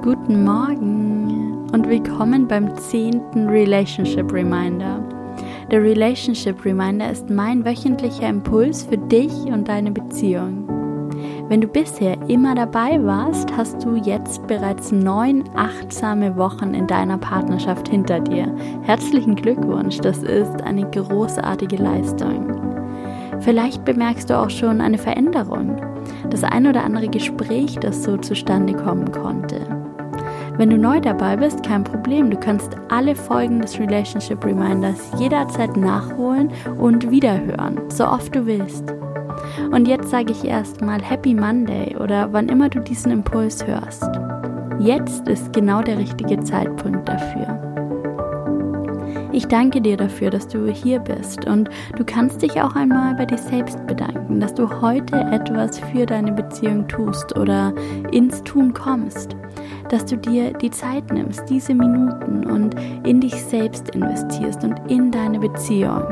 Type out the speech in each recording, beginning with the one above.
Guten Morgen und willkommen beim zehnten Relationship Reminder. Der Relationship Reminder ist mein wöchentlicher Impuls für dich und deine Beziehung. Wenn du bisher immer dabei warst, hast du jetzt bereits neun achtsame Wochen in deiner Partnerschaft hinter dir. Herzlichen Glückwunsch, das ist eine großartige Leistung. Vielleicht bemerkst du auch schon eine Veränderung, das ein oder andere Gespräch, das so zustande kommen konnte. Wenn du neu dabei bist, kein Problem. Du kannst alle Folgen des Relationship Reminders jederzeit nachholen und wiederhören, so oft du willst. Und jetzt sage ich erstmal Happy Monday oder wann immer du diesen Impuls hörst. Jetzt ist genau der richtige Zeitpunkt dafür. Ich danke dir dafür, dass du hier bist und du kannst dich auch einmal bei dir selbst bedanken, dass du heute etwas für deine Beziehung tust oder ins Tun kommst dass du dir die Zeit nimmst, diese Minuten und in dich selbst investierst und in deine Beziehung.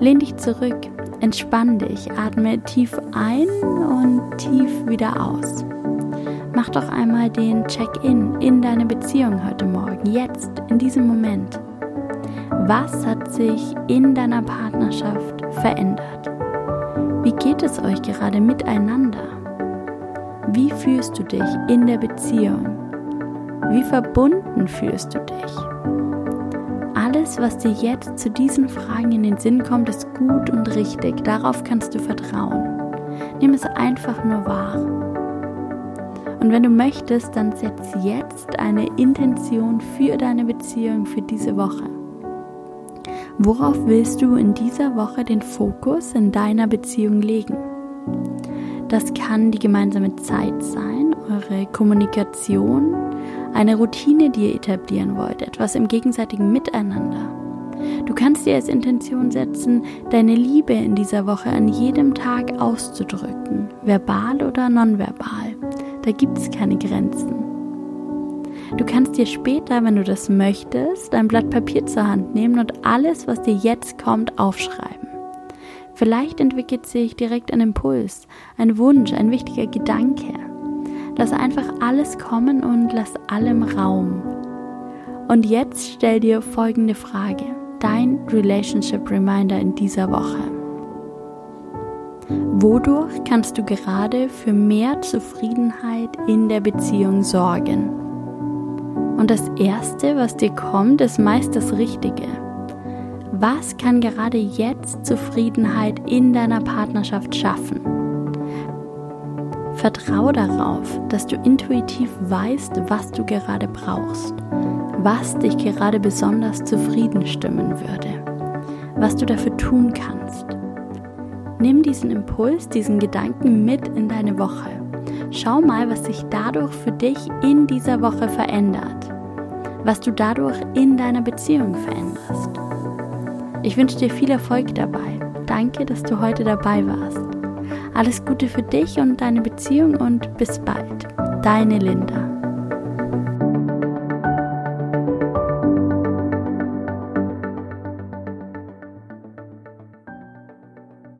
Lehn dich zurück, entspann dich, atme tief ein und tief wieder aus. Mach doch einmal den Check-in in deine Beziehung heute Morgen, jetzt, in diesem Moment. Was hat sich in deiner Partnerschaft verändert? Wie geht es euch gerade miteinander? Wie fühlst du dich in der Beziehung? Wie verbunden fühlst du dich? Alles, was dir jetzt zu diesen Fragen in den Sinn kommt, ist gut und richtig. Darauf kannst du vertrauen. Nimm es einfach nur wahr. Und wenn du möchtest, dann setz jetzt eine Intention für deine Beziehung für diese Woche. Worauf willst du in dieser Woche den Fokus in deiner Beziehung legen? Das kann die gemeinsame Zeit sein, eure Kommunikation, eine Routine, die ihr etablieren wollt, etwas im gegenseitigen Miteinander. Du kannst dir als Intention setzen, deine Liebe in dieser Woche an jedem Tag auszudrücken, verbal oder nonverbal. Da gibt es keine Grenzen. Du kannst dir später, wenn du das möchtest, ein Blatt Papier zur Hand nehmen und alles, was dir jetzt kommt, aufschreiben. Vielleicht entwickelt sich direkt ein Impuls, ein Wunsch, ein wichtiger Gedanke. Lass einfach alles kommen und lass allem Raum. Und jetzt stell dir folgende Frage, dein Relationship Reminder in dieser Woche. Wodurch kannst du gerade für mehr Zufriedenheit in der Beziehung sorgen? Und das Erste, was dir kommt, ist meist das Richtige. Was kann gerade jetzt Zufriedenheit in deiner Partnerschaft schaffen? Vertraue darauf, dass du intuitiv weißt, was du gerade brauchst, was dich gerade besonders zufrieden stimmen würde, was du dafür tun kannst. Nimm diesen Impuls, diesen Gedanken mit in deine Woche. Schau mal, was sich dadurch für dich in dieser Woche verändert, was du dadurch in deiner Beziehung veränderst. Ich wünsche dir viel Erfolg dabei. Danke, dass du heute dabei warst. Alles Gute für dich und deine Beziehung und bis bald. Deine Linda.